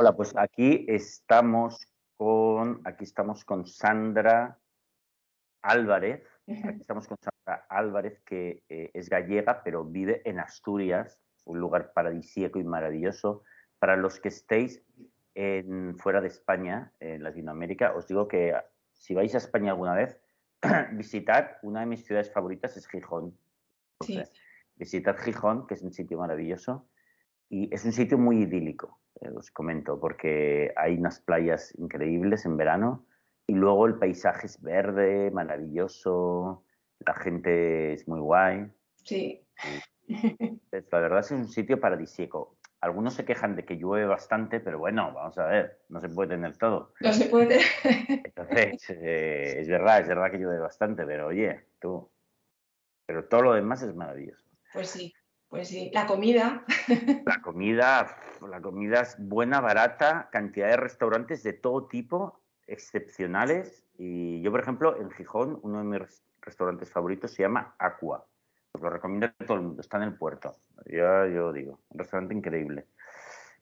Hola, pues aquí estamos con, aquí estamos con Sandra Álvarez. Aquí estamos con Sandra Álvarez, que eh, es gallega, pero vive en Asturias, un lugar paradisíaco y maravilloso. Para los que estéis en, fuera de España, en Latinoamérica, os digo que si vais a España alguna vez, visitad una de mis ciudades favoritas es Gijón. Sí. Visitad Gijón, que es un sitio maravilloso y es un sitio muy idílico, eh, os comento, porque hay unas playas increíbles en verano y luego el paisaje es verde, maravilloso, la gente es muy guay. Sí. La verdad es un sitio paradisíaco. Algunos se quejan de que llueve bastante, pero bueno, vamos a ver, no se puede tener todo. No se puede. Entonces, eh, es verdad, es verdad que llueve bastante, pero oye, tú. Pero todo lo demás es maravilloso. Pues sí, pues sí. La comida. La comida, la comida es buena, barata, cantidad de restaurantes de todo tipo, excepcionales. Y yo, por ejemplo, en Gijón, uno de mis restaurantes favoritos se llama Aqua. Os lo recomiendo a todo el mundo, está en el puerto. Yo, yo digo, un restaurante increíble.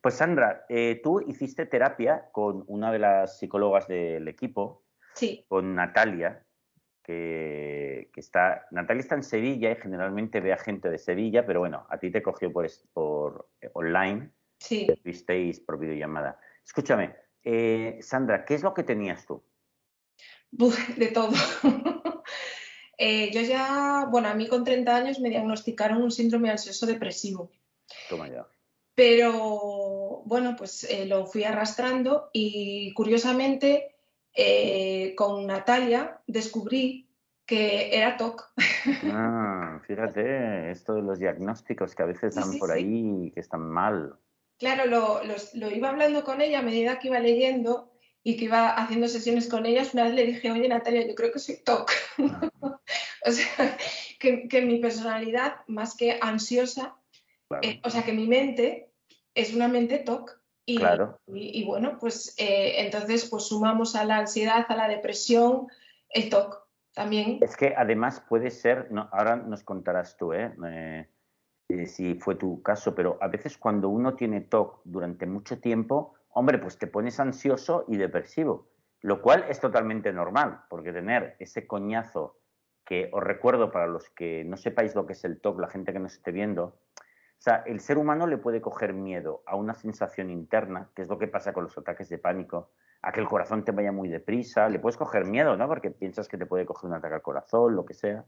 Pues Sandra, eh, tú hiciste terapia con una de las psicólogas del equipo, Sí, con Natalia, que, que está. Natalia está en Sevilla y generalmente ve a gente de Sevilla, pero bueno, a ti te cogió por, es- por online, sí. visteis por videollamada. Escúchame, eh, Sandra, ¿qué es lo que tenías tú? De todo. Eh, yo ya, bueno, a mí con 30 años me diagnosticaron un síndrome ansioso depresivo. Toma ya. Pero bueno, pues eh, lo fui arrastrando y curiosamente con Natalia descubrí que era TOC. Ah, fíjate, esto de los diagnósticos que a veces dan sí, por ahí que están mal. Claro, lo, los- lo iba hablando con ella a medida que iba leyendo y que iba haciendo sesiones con ellas. Una vez le dije, oye Natalia, yo creo que soy TOC. O sea, que, que mi personalidad, más que ansiosa, Claro, eh, o sea, que mi mente es una mente TOC. Y, claro. y- y bueno, pues eh, entonces pues sumamos a la ansiedad, a la depresión, el TOC también. Es que además puede ser, no, ahora nos contarás tú, ¿eh? Eh, eh, si fue tu caso, pero a veces cuando uno tiene TOC durante mucho tiempo, hombre, pues te pones ansioso y depresivo, lo cual es totalmente normal, porque tener ese coñazo que os recuerdo para los que no sepáis lo que es el TOC, la gente que nos esté viendo, o sea, el ser humano le puede coger miedo a una sensación interna, que es lo que pasa con los ataques de pánico, a que el corazón te vaya muy deprisa, le puedes coger miedo, ¿no? Porque piensas que te puede coger un ataque al corazón, lo que sea.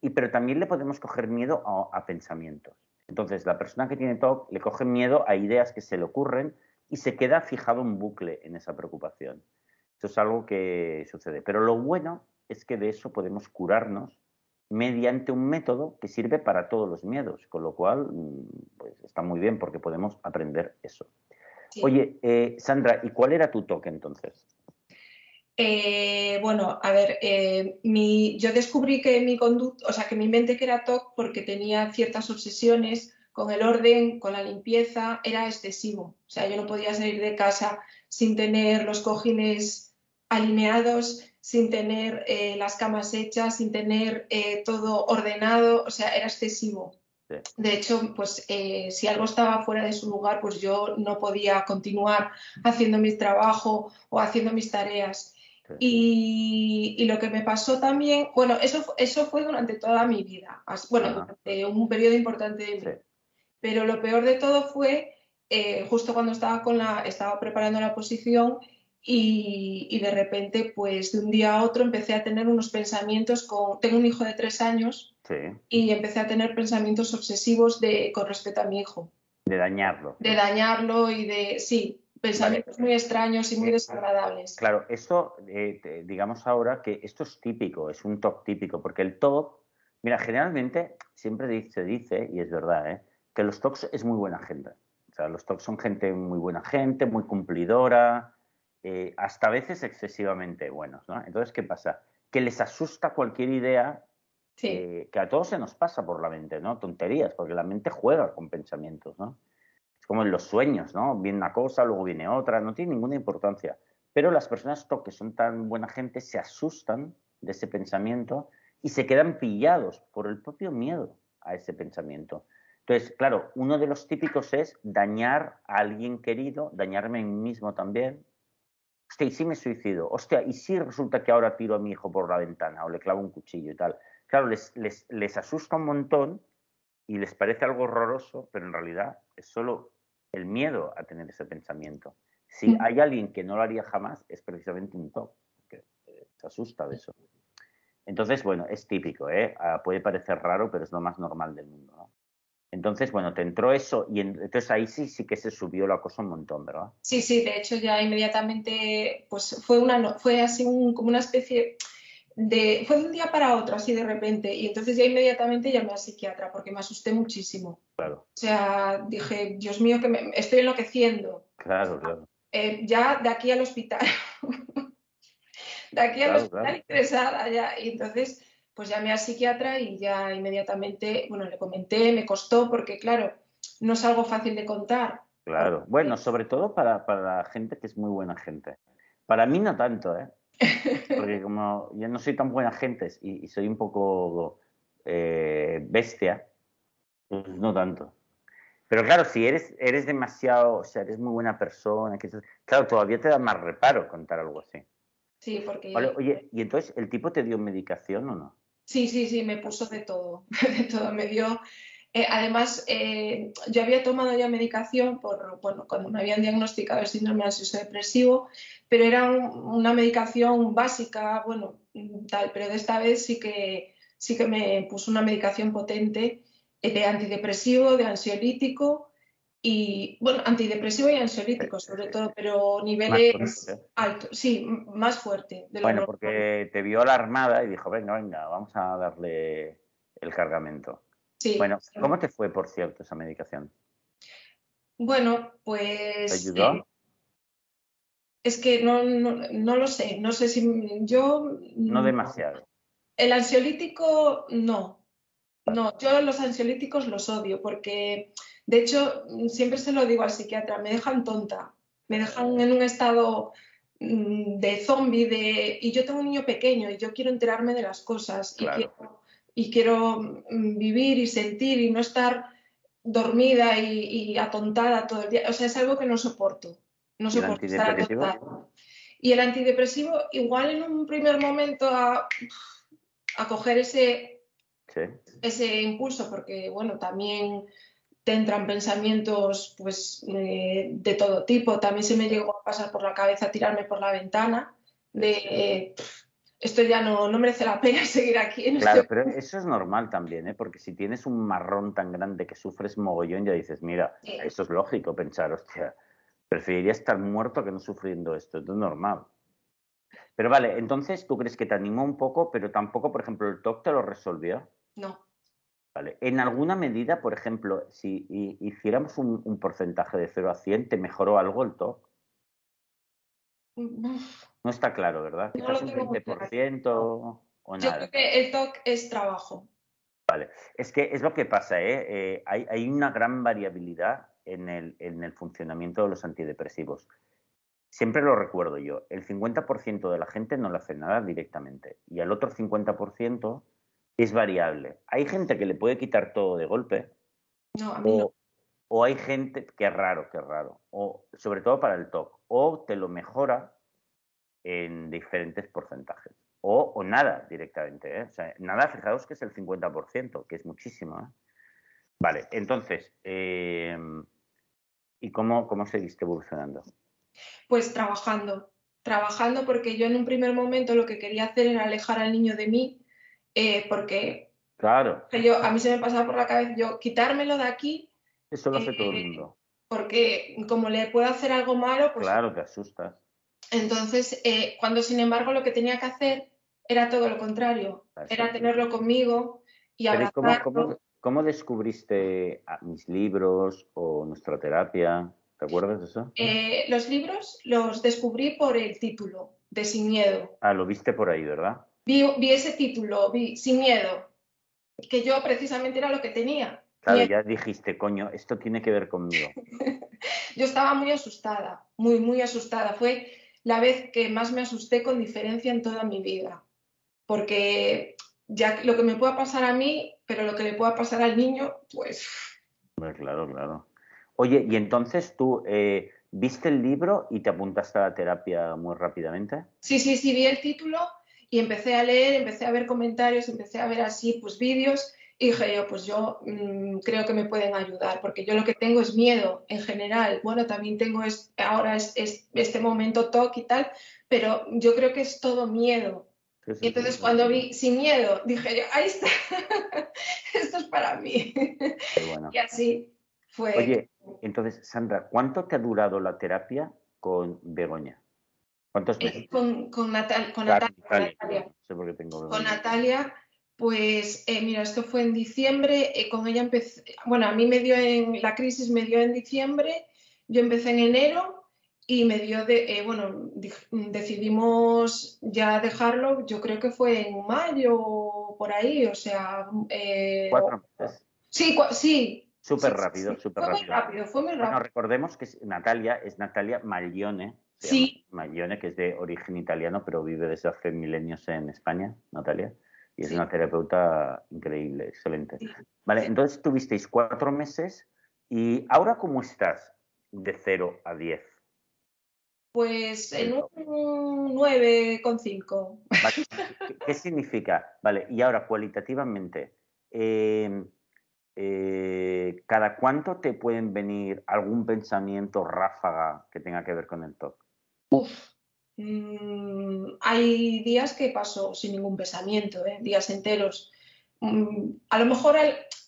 Y pero también le podemos coger miedo a, a pensamientos. Entonces, la persona que tiene TOC le coge miedo a ideas que se le ocurren y se queda fijado un bucle en esa preocupación. Eso es algo que sucede. Pero lo bueno es que de eso podemos curarnos mediante un método que sirve para todos los miedos, con lo cual mm, pues está muy bien porque podemos aprender eso. Sí. Oye, eh, Sandra, ¿y cuál era tu toque entonces? Eh, bueno, a ver, eh, mi- yo descubrí que mi conducta, o sea, que mi mente que era TOC porque tenía ciertas obsesiones con el orden, con la limpieza, era excesivo. O sea, yo no podía salir de casa sin tener los cojines alineados, sin tener eh, las camas hechas, sin tener eh, todo ordenado, o sea, era excesivo. Sí. De hecho, pues eh, si algo estaba fuera de su lugar, pues yo no podía continuar haciendo mi trabajo o haciendo mis tareas. Y, y lo que me pasó también, bueno, eso, eso fue durante toda mi vida, bueno, Ajá. durante un periodo importante de mi vida. Pero lo peor de todo fue eh, justo cuando estaba, con la, estaba preparando la posición y, y de repente, pues de un día a otro empecé a tener unos pensamientos con, tengo un hijo de tres años Sí, y empecé a tener pensamientos obsesivos de, con respecto a mi hijo, de dañarlo. de dañarlo y de, sí, pensamientos muy extraños y muy desagradables. Claro, esto, eh, digamos ahora que esto es típico, es un TOC típico, porque el TOC, mira, generalmente siempre se dice, y es verdad, ¿eh? que los TOCs es muy buena gente. O sea, los TOCs son gente muy buena gente, muy cumplidora, eh, hasta a veces excesivamente buenos, ¿no? Entonces, ¿qué pasa? Que les asusta cualquier idea Sí, eh, que a todos se nos pasa por la mente, ¿no? Tonterías, porque la mente juega con pensamientos, ¿no? Como en los sueños, ¿no? Viene una cosa, luego viene otra, no tiene ninguna importancia. Pero las personas que son tan buena gente se asustan de ese pensamiento y se quedan pillados por el propio miedo a ese pensamiento. Entonces, claro, uno de los típicos es dañar a alguien querido, dañarme a mí mismo también. Hostia, ¿y si me suicido? Hostia, ¿y si resulta que ahora tiro a mi hijo por la ventana o le clavo un cuchillo y tal? Claro, les, les, les asusta un montón y les parece algo horroroso, pero en realidad es solo el miedo a tener ese pensamiento. Si Mm. hay alguien que no lo haría jamás, es precisamente un TOC, que eh, se asusta de eso. Entonces, bueno, es típico, ¿eh? Ah, puede parecer raro, pero es lo más normal del mundo, ¿no? Entonces, bueno, te entró eso y en- entonces ahí sí, sí que se subió la cosa un montón, ¿verdad? Sí, sí, de hecho ya inmediatamente, pues fue una, fue así un- como una especie de, fue de un día para otro, así de repente, y entonces ya inmediatamente llamé al psiquiatra porque me asusté muchísimo. Claro, O sea, dije, Dios mío, que me estoy enloqueciendo. claro, claro. Eh, ya de aquí al hospital. de aquí al Claro, hospital claro. ingresada ya. Y entonces, pues llamé al psiquiatra y ya inmediatamente, bueno, le comenté, me costó porque, claro, no es algo fácil de contar. Claro. Bueno, sobre todo para, para la gente que es muy buena gente. Para mí no tanto, ¿eh? Porque como yo no soy tan buena gente y, y soy un poco eh, bestia, pues no tanto. Pero claro, si eres, eres demasiado, o sea, eres muy buena persona, que, claro, todavía te da más reparo contar algo así. Sí, porque... Vale, oye, ¿y entonces el tipo te dio medicación o no? Sí, sí, sí, me puso de todo, de todo, me dio... eh, además, eh, yo había tomado ya medicación por, bueno, cuando me habían diagnosticado el síndrome ansioso depresivo, pero era un- una medicación básica, bueno, tal, pero de esta vez sí que, sí que me puso una medicación potente eh, de antidepresivo, de ansiolítico y, bueno, antidepresivo y ansiolítico sobre todo, pero niveles altos, sí, más fuerte de lo Bueno, normal. porque te vio alarmada y dijo, venga, venga, vamos a darle el cargamento. Sí, Bueno. ¿cómo te fue, por cierto, esa medicación? Bueno, ¿Te pues ayudó? eh, es que no, no, no lo sé, no sé si yo No demasiado. el ansiolítico no, no, yo los ansiolíticos los odio porque de hecho siempre se lo digo al psiquiatra, me dejan tonta, me dejan en un estado mm, de zombie de y yo tengo un niño pequeño y yo quiero enterarme de las cosas y Claro. quiero, y quiero mm, vivir y sentir y no estar dormida y, y atontada todo el día. O sea, es algo que no soporto. No ¿Y el soporto estar atontada. Y el antidepresivo, igual en un primer momento a, a coger ese, Sí. ese impulso, porque bueno, también te entran pensamientos pues eh, de todo tipo. También se me llegó a pasar por la cabeza tirarme por la ventana de eh, "Pff, esto ya no, no merece la pena seguir aquí en Claro, este pero eso es normal también, ¿eh? Porque si tienes un marrón tan grande que sufres mogollón, ya dices, mira, Sí. eso es lógico pensar, hostia, preferiría estar muerto que no sufriendo esto, esto es normal. Pero vale, entonces tú crees que te animó un poco, pero tampoco, por ejemplo, el TOC te lo resolvió. No. Vale. En alguna medida, por ejemplo, si hi- hiciéramos un, un porcentaje de 0 a 100, ¿te mejoró algo el TOC? No está claro, ¿verdad? No Quizás un tengo muy 20% o Yo nada. creo que el TOC es trabajo. Es que es lo que pasa, ¿eh? Eh, hay, hay una gran variabilidad en el, en el funcionamiento de los antidepresivos. Siempre lo recuerdo yo, el 50% de la gente no le hace nada directamente y el otro 50% es variable. Hay gente que le puede quitar todo de golpe No, a mí no. O, hay gente que es raro, que es raro, o sobre todo para el TOC, o te lo mejora en diferentes porcentajes. O, o nada directamente. ¿eh? O sea, nada, fijaos que es el 50%, que es muchísimo. ¿eh? Vale, entonces, eh, ¿y cómo, cómo seguiste evolucionando? Pues trabajando, trabajando porque yo en un primer momento lo que quería hacer era alejar al niño de mí, eh, porque Claro, yo, a mí se me pasaba por la cabeza yo quitármelo de aquí, eso lo hace Eh, todo el mundo. porque como le puedo hacer algo malo, pues Claro, te asustas. entonces eh, cuando sin embargo lo que tenía que hacer era todo lo contrario, era tenerlo conmigo y Pero ¿y cómo, abrazarlo. cómo- cómo descubriste a- mis libros o nuestra terapia? ¿Te acuerdas de eso? Eh, los libros los descubrí por el título de Sin Miedo. Ah, lo viste por ahí, ¿verdad? Vi, vi ese título, vi Sin Miedo, que yo precisamente era lo que tenía. Claro, ya dijiste, coño, esto tiene que ver conmigo. Yo estaba muy asustada, muy, muy asustada. Fue la vez que más me asusté con diferencia en toda mi vida. Porque ya lo que me pueda pasar a mí, pero lo que le pueda pasar al niño, pues claro, claro. Oye, y entonces tú eh, viste el libro y te apuntaste a la terapia muy rápidamente. Sí, sí, sí, vi el título y empecé a leer, empecé a ver comentarios, empecé a ver así, pues vídeos y dije yo, pues yo mm, creo que me pueden ayudar, porque yo lo que tengo es miedo en general. Bueno, también tengo es, ahora es, este momento TOC y tal, pero yo creo que es todo miedo. y entonces cuando vi sin miedo, dije yo, ahí está, esto es para mí. Y así fue. Oye, entonces, Sandra, ¿cuánto te ha durado la terapia con Begoña? ¿Cuántos eh, meses? con, con, Natalia. Con Natalia pues eh, mira, esto fue en diciembre, eh, con ella empecé, bueno, a mí me dio en, la crisis me dio en diciembre, yo empecé en enero y me dio de, eh, bueno, decidimos ya dejarlo, yo creo que fue en mayo por ahí, o sea... Cuatro meses. Sí, sí. Súper rápido, súper rápido. Fue muy rápido, fue muy rápido. Bueno, recordemos que Natalia es Natalia Maglione. Sí. Maglione, que es de origen italiano, pero vive desde hace milenios en España, Natalia y es una terapeuta increíble, excelente. Vale, entonces tuvisteis cuatro meses y ahora cómo estás de 0 a 10? Pues en un 9,5. ¿Qué, ¿Qué significa? Vale, y ahora cualitativamente, em, eh, ¿cada cuánto te pueden venir algún pensamiento ráfaga que tenga que ver con el TOC? Uf, Mm, hay días que paso sin ningún pensamiento, ¿eh? días enteros. Mm, a lo mejor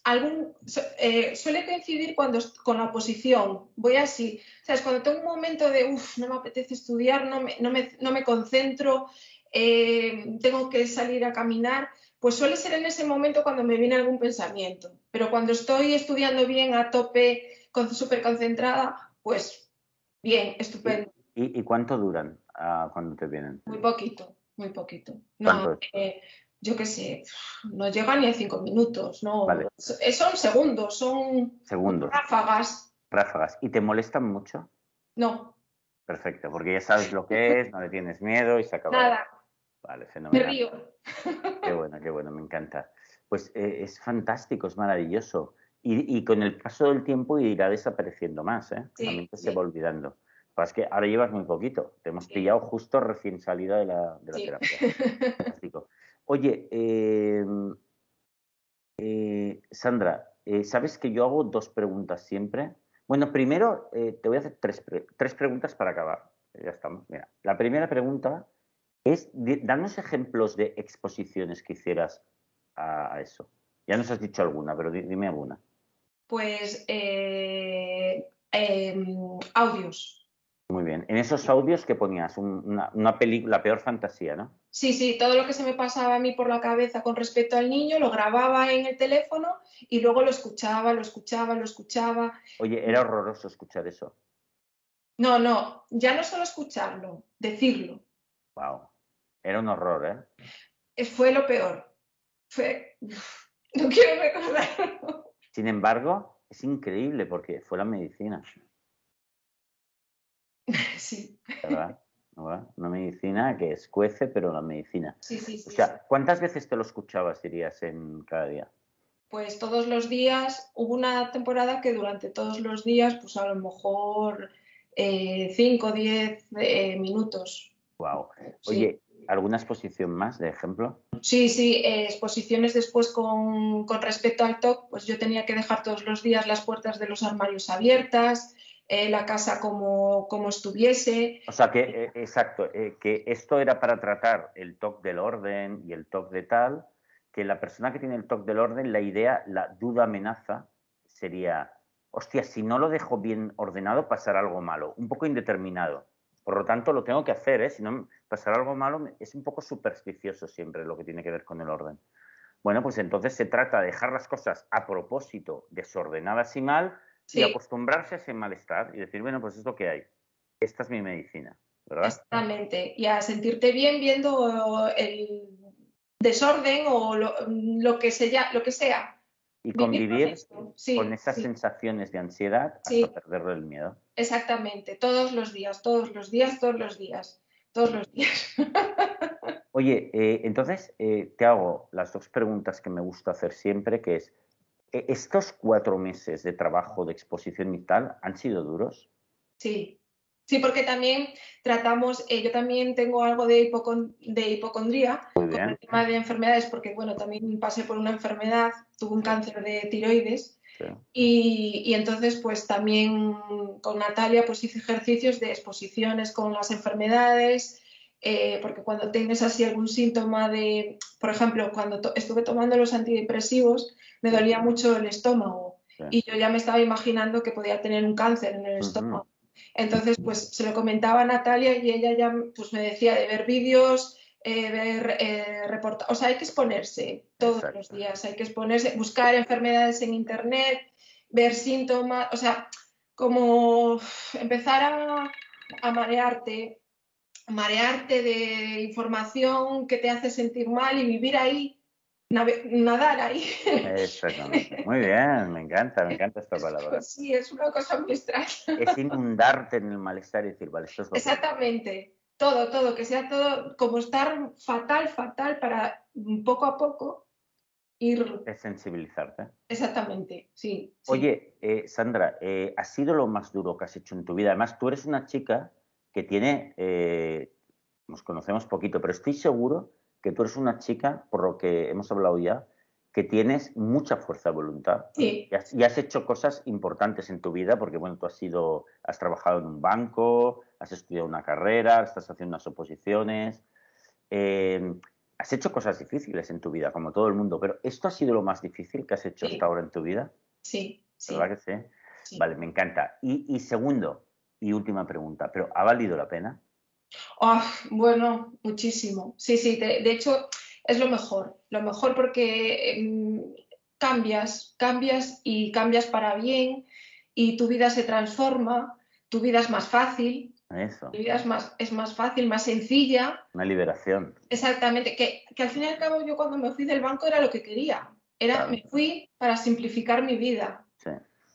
algún, eh, suele coincidir cuando con la oposición. Voy así, ¿sabes? Cuando tengo un momento de, uff, no me apetece estudiar, no me, no me, no me concentro, eh, tengo que salir a caminar, pues suele ser en ese momento cuando me viene algún pensamiento. Pero cuando estoy estudiando bien, a tope, súper concentrada, pues bien, estupendo. ¿Y, cuánto duran ah, cuando te vienen? Muy poquito, muy poquito. No, eh, yo qué sé, no llega ni a cinco minutos, no. Eh, son segundos, son segundos. ráfagas. Ráfagas. ¿Y te molestan mucho? No. Perfecto, porque ya sabes lo que es, no le tienes miedo y se acaba. Nada. Vale, fenomenal. Me río. Qué bueno, qué bueno, me encanta. Pues eh, es fantástico, es maravilloso. Y, con el paso del tiempo irá desapareciendo más, ¿eh? la mente se va olvidando es que ahora llevas muy poquito. Te hemos pillado justo recién salida de la, de la terapia. Fantástico. Oye, em, eh, Sandra, eh, ¿sabes que yo hago dos preguntas siempre? Bueno, primero eh, te voy a hacer tres, tres, preguntas para acabar. Ya estamos. Mira, la primera pregunta es, danos ejemplos de exposiciones que hicieras a, eso. Ya nos has dicho alguna, pero dime alguna. Pues em, audios. Muy bien. En esos audios que ponías una, película, la peor fantasía, ¿no? Sí, sí, todo lo que se me pasaba a mí por la cabeza con respecto al niño lo grababa en el teléfono y luego lo escuchaba, lo escuchaba, lo escuchaba. Oye, era horroroso escuchar eso. No, no, ya no solo escucharlo, decirlo. Wow, era un horror, ¿eh? eh fue lo peor. Fue. No quiero recordarlo. Sin embargo, es increíble porque fue la medicina. Sí. ¿Verdad? Una medicina que escuece, pero la medicina. Sí, sí, sí. O sea, ¿cuántas veces te lo escuchabas, dirías, en cada día? Pues todos los días. Hubo una temporada que durante todos los días, pues a lo mejor 5 o 10 minutos. Wow. Oye, ¿alguna exposición más de ejemplo? Sí, sí, eh, exposiciones después con, con, respecto al TOC, pues yo tenía que dejar todos los días las puertas de los armarios abiertas, eh, la casa como, como, estuviese. O sea, que, eh, exacto, eh, que esto era para tratar el toque del orden y el toque de tal, que la persona que tiene el toque del orden, la idea, la duda amenaza sería, hostia, si no lo dejo bien ordenado, pasará algo malo, un poco indeterminado. Por lo tanto, lo tengo que hacer, ¿eh? si no pasará algo malo, es un poco supersticioso siempre lo que tiene que ver con el orden. Bueno, pues entonces se trata de dejar las cosas a propósito desordenadas y mal y acostumbrarse a ese malestar y decir, bueno, pues es lo que hay. Esta es mi medicina, ¿verdad? Exactamente. Y a sentirte bien viendo el desorden o lo, que, sea, lo que sea. Y convivir con esas sensaciones de ansiedad hasta perder el miedo. Exactamente, todos los días, todos los días, todos los días, todos los días. Oye, eh, entonces eh, te hago las dos preguntas que me gusta hacer siempre, que es, ¿estos cuatro meses de trabajo de exposición vital han sido duros? Sí, Sí, porque también tratamos, eh, yo también tengo algo de, de hipocondría con el tema de enfermedades, porque bueno, también pasé por una enfermedad, tuve un cáncer de tiroides y, entonces pues también con Natalia pues hice ejercicios de exposiciones con las enfermedades, eh, porque cuando tienes así algún síntoma de, por ejemplo, cuando estuve tomando los antidepresivos me dolía mucho el estómago y yo ya me estaba imaginando que podía tener un cáncer en el estómago. Entonces, pues se lo comentaba a Natalia y ella ya pues, me decía de ver vídeos, eh, ver eh, reportajes, o sea, hay que exponerse todos los días, hay que exponerse, buscar enfermedades en internet, ver síntomas, o sea, como empezar a, a marearte, marearte de información que te hace sentir mal y vivir ahí nadar ahí. Exactamente. Muy bien, me encanta, me encanta esta palabra. Sí, es una cosa muy extraña. Es inundarte en el malestar y decir, vale, esto es lo Exactamente. Todo, todo, que sea todo como estar fatal, fatal para poco a poco ir... Es sensibilizarte. Exactamente, sí. Oye, eh, Sandra, eh, ¿ha sido lo más duro que has hecho en tu vida? Además, tú eres una chica que tiene, eh, nos conocemos poquito, pero estoy seguro que tú eres una chica, por lo que hemos hablado ya, que tienes mucha fuerza de voluntad sí. y, has, hecho cosas importantes en tu vida, porque bueno, tú has sido, has trabajado en un banco, has estudiado una carrera, estás haciendo unas oposiciones, eh, has hecho cosas difíciles en tu vida, como todo el mundo, pero ¿esto ha sido lo más difícil que has hecho hasta ahora en tu vida? Sí, sí. ¿Verdad que sí? Vale, me encanta. y segundo y última pregunta, ¿pero ha valido la pena? Oh, bueno, muchísimo. Sí, sí, de, hecho es lo mejor, lo mejor porque em, cambias, cambias y cambias para bien y tu vida se transforma, tu vida es más fácil. Eso. Tu vida es más, es más fácil, más sencilla. Una liberación. Exactamente, que, al fin y al cabo yo cuando me fui del banco era lo que quería. Era, Me fui para simplificar mi vida, sí.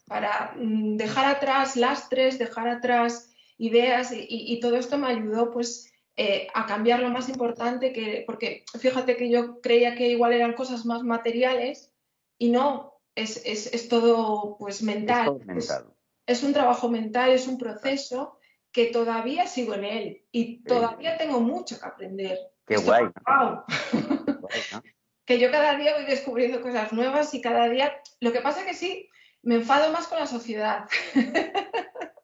para mm, dejar atrás lastres, dejar atrás ideas y, todo esto me ayudó pues eh, a cambiar lo más importante que, porque fíjate que yo creía que igual eran cosas más materiales y no, es, es, todo pues mental. Es, un trabajo mental, es un proceso que todavía sigo en él y todavía tengo mucho que aprender. Qué guay. que yo cada día voy descubriendo cosas nuevas y cada día, lo que pasa que sí, me enfado más con la sociedad.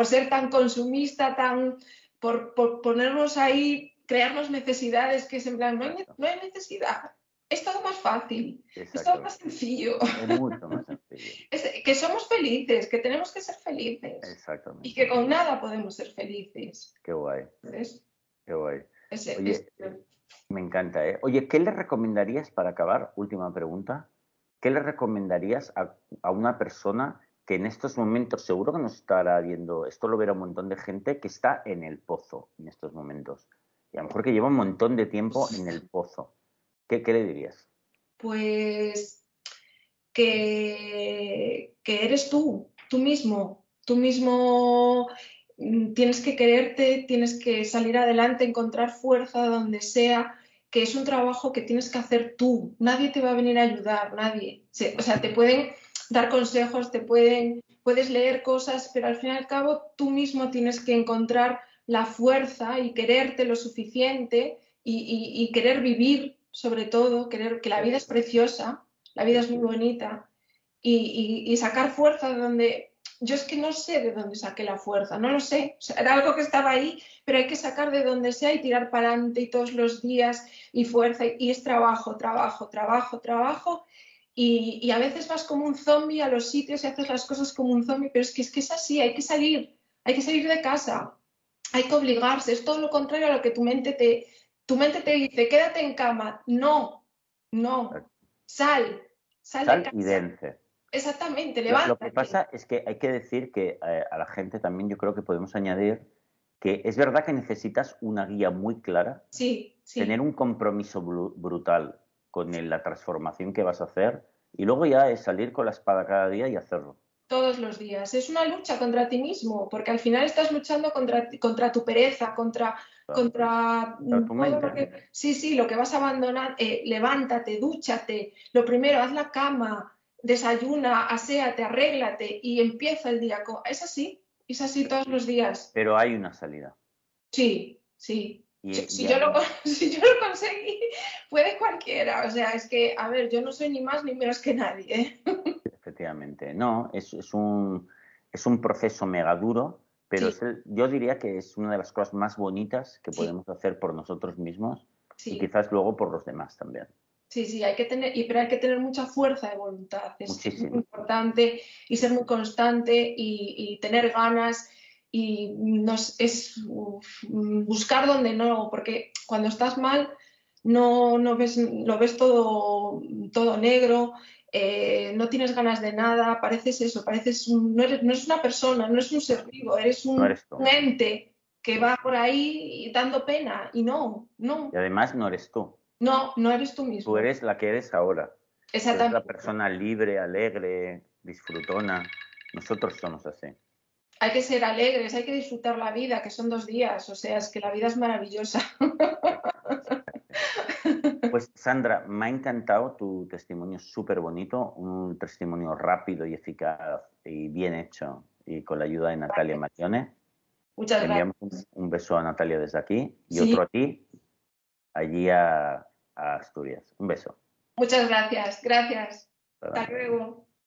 por ser tan consumista, tan por, ponernos ahí, crearnos necesidades que es en plan, no hay, necesidad. Es todo más fácil, es todo más sencillo. Es mucho más sencillo. que somos felices, que tenemos que ser felices. Exactamente. Y que con nada podemos ser felices. Qué guay. Qué guay. Oye, me encanta, ¿eh? Oye, ¿qué le recomendarías para acabar? Última pregunta. ¿Qué le recomendarías a, a una persona que en estos momentos seguro que nos estará viendo, esto lo verá un montón de gente que está en el pozo en estos momentos. Y a lo mejor que lleva un montón de tiempo en el pozo. ¿Qué, le dirías? Pues que, que eres tú, tú mismo. Tú mismo mm, tienes que quererte, tienes que salir adelante, encontrar fuerza donde sea, que es un trabajo que tienes que hacer tú. Nadie te va a venir a ayudar, nadie. O sea, te pueden dar consejos, te pueden, puedes leer cosas, pero al fin y al cabo tú mismo tienes que encontrar la fuerza y quererte lo suficiente y, querer vivir, sobre todo, querer que la vida es preciosa, la vida es muy bonita y, sacar fuerza de donde yo es que no sé de dónde saqué la fuerza, no lo sé, era algo que estaba ahí, pero hay que sacar de donde sea y tirar para adelante y todos los días y fuerza y es trabajo, trabajo, trabajo, trabajo y, a veces vas como un zombie a los sitios y haces las cosas como un zombie, pero es que, es que es así, hay que salir, hay que salir de casa, hay que obligarse, es todo lo contrario a lo que tu mente te, tu mente te dice, quédate en cama, no, no, sal, sal, de casa. y vence. Exactamente, levántate. Lo, que pasa es que hay que decir que eh, a la gente también yo creo que podemos añadir que es verdad que necesitas una guía muy clara, sí, sí. tener un compromiso brutal con la transformación que vas a hacer y luego ya es salir con la espada cada día y hacerlo. Todos los días. Es una lucha contra ti mismo, porque al final estás luchando contra, contra tu pereza, contra, contra Sí, sí, lo que vas a abandonar. Eh, levántate, dúchate. Lo primero, haz la cama, desayuna, aséate, arréglate y empieza el día. Es así, es así todos los días. Pero hay una salida. Sí, sí. Si, yo lo, si, yo lo, conseguí, puede cualquiera. O sea, es que, a ver, yo no soy ni más ni menos que nadie. ¿eh? Efectivamente. No, es, es, un, es un proceso mega duro, pero yo diría que es una de las cosas más bonitas que podemos hacer por nosotros mismos y quizás luego por los demás también. Sí, sí, hay que tener, pero hay que tener mucha fuerza de voluntad. Es muy importante y ser muy constante y, tener ganas y es buscar donde no, porque cuando estás mal no, no ves, lo ves todo, todo negro, eh, no tienes ganas de nada, pareces eso, pareces no, eres, no eres una persona, no eres un ser vivo, eres un, un ente que va por ahí dando pena y no, no. Y además no eres tú. No, no eres tú mismo. Tú eres la que eres ahora. Exactamente. Eres la persona libre, alegre, disfrutona. Nosotros somos así. Hay que ser alegres, hay que disfrutar la vida, que son dos días. O sea, es que la vida es maravillosa. Pues Sandra, me ha encantado tu testimonio súper bonito, un testimonio rápido y eficaz y bien hecho y con la ayuda de Natalia Marione. Muchas gracias. Enviamos un, beso a Natalia desde aquí y otro a ti, allí a, Asturias. Un beso. Muchas gracias, gracias. Hasta luego.